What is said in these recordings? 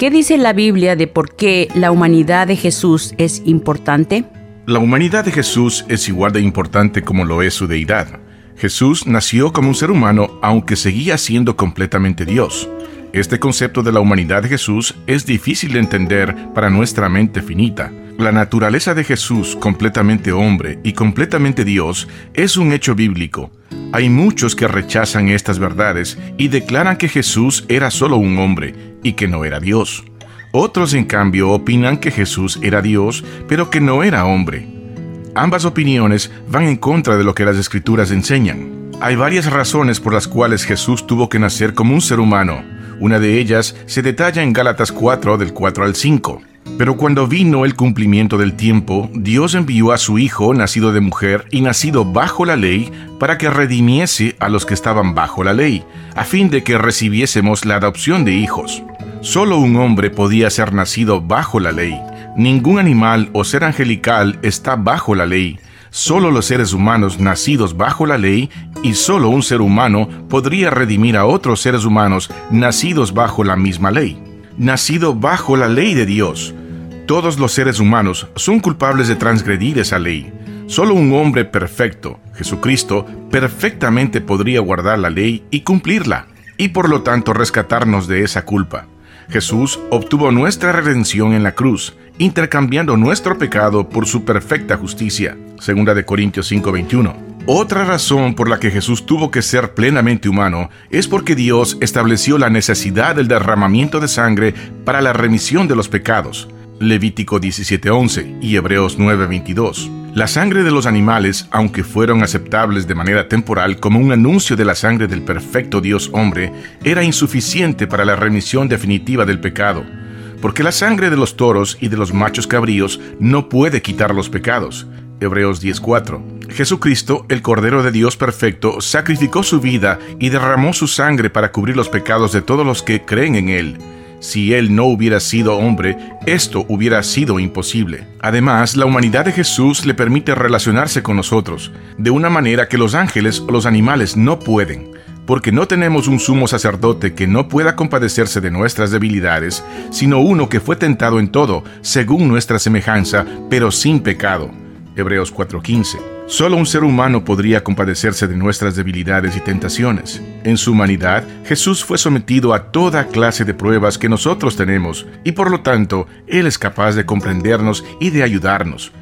¿Qué dice la Biblia de por qué la humanidad de Jesús es importante? La humanidad de Jesús es igual de importante como lo es su deidad. Jesús nació como un ser humano aunque seguía siendo completamente Dios. Este concepto de la humanidad de Jesús es difícil de entender para nuestra mente finita. La naturaleza de Jesús, completamente hombre y completamente Dios, es un hecho bíblico. Hay muchos que rechazan estas verdades y declaran que Jesús era solo un hombre y que no era Dios. Otros, en cambio, opinan que Jesús era Dios, pero que no era hombre. Ambas opiniones van en contra de lo que las escrituras enseñan. Hay varias razones por las cuales Jesús tuvo que nacer como un ser humano. Una de ellas se detalla en Gálatas 4 del 4 al 5. Pero cuando vino el cumplimiento del tiempo, Dios envió a su Hijo, nacido de mujer y nacido bajo la ley, para que redimiese a los que estaban bajo la ley, a fin de que recibiésemos la adopción de hijos. Solo un hombre podía ser nacido bajo la ley. Ningún animal o ser angelical está bajo la ley Solo los seres humanos nacidos bajo la ley y solo un ser humano podría redimir a otros seres humanos nacidos bajo la misma ley. Nacido bajo la ley de Dios. Todos los seres humanos son culpables de transgredir esa ley. Solo un hombre perfecto, Jesucristo, perfectamente podría guardar la ley y cumplirla, y por lo tanto rescatarnos de esa culpa. Jesús obtuvo nuestra redención en la cruz, intercambiando nuestro pecado por su perfecta justicia. Segunda de Corintios 5:21. Otra razón por la que Jesús tuvo que ser plenamente humano es porque Dios estableció la necesidad del derramamiento de sangre para la remisión de los pecados. Levítico 17:11 y Hebreos 9:22. La sangre de los animales, aunque fueron aceptables de manera temporal como un anuncio de la sangre del perfecto Dios hombre, era insuficiente para la remisión definitiva del pecado, porque la sangre de los toros y de los machos cabríos no puede quitar los pecados. Hebreos 10:4. Jesucristo, el Cordero de Dios perfecto, sacrificó su vida y derramó su sangre para cubrir los pecados de todos los que creen en Él. Si Él no hubiera sido hombre, esto hubiera sido imposible. Además, la humanidad de Jesús le permite relacionarse con nosotros, de una manera que los ángeles o los animales no pueden, porque no tenemos un sumo sacerdote que no pueda compadecerse de nuestras debilidades, sino uno que fue tentado en todo, según nuestra semejanza, pero sin pecado. Hebreos 4:15. Solo un ser humano podría compadecerse de nuestras debilidades y tentaciones. En su humanidad, Jesús fue sometido a toda clase de pruebas que nosotros tenemos, y por lo tanto, Él es capaz de comprendernos y de ayudarnos.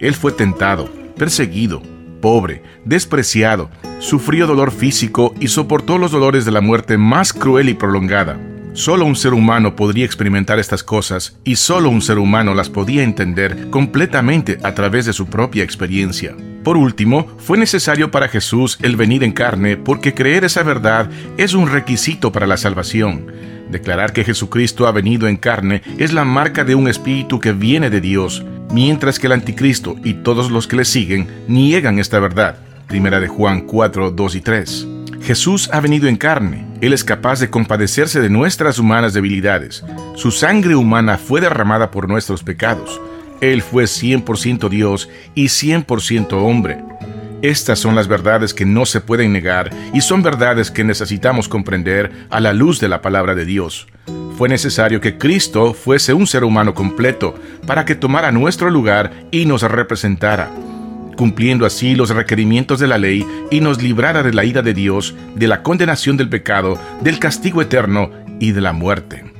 Él fue tentado, perseguido, pobre, despreciado, sufrió dolor físico y soportó los dolores de la muerte más cruel y prolongada. Solo un ser humano podría experimentar estas cosas y solo un ser humano las podía entender completamente a través de su propia experiencia. Por último, fue necesario para Jesús el venir en carne porque creer esa verdad es un requisito para la salvación. Declarar que Jesucristo ha venido en carne es la marca de un espíritu que viene de Dios, mientras que el anticristo y todos los que le siguen niegan esta verdad. Primera de Juan 4, 2 y 3. Jesús ha venido en carne. Él es capaz de compadecerse de nuestras humanas debilidades. Su sangre humana fue derramada por nuestros pecados. Él fue 100% Dios y 100% hombre. Estas son las verdades que no se pueden negar y son verdades que necesitamos comprender a la luz de la palabra de Dios. Fue necesario que Cristo fuese un ser humano completo para que tomara nuestro lugar y nos representara, cumpliendo así los requerimientos de la ley y nos librara de la ira de Dios, de la condenación del pecado, del castigo eterno y de la muerte.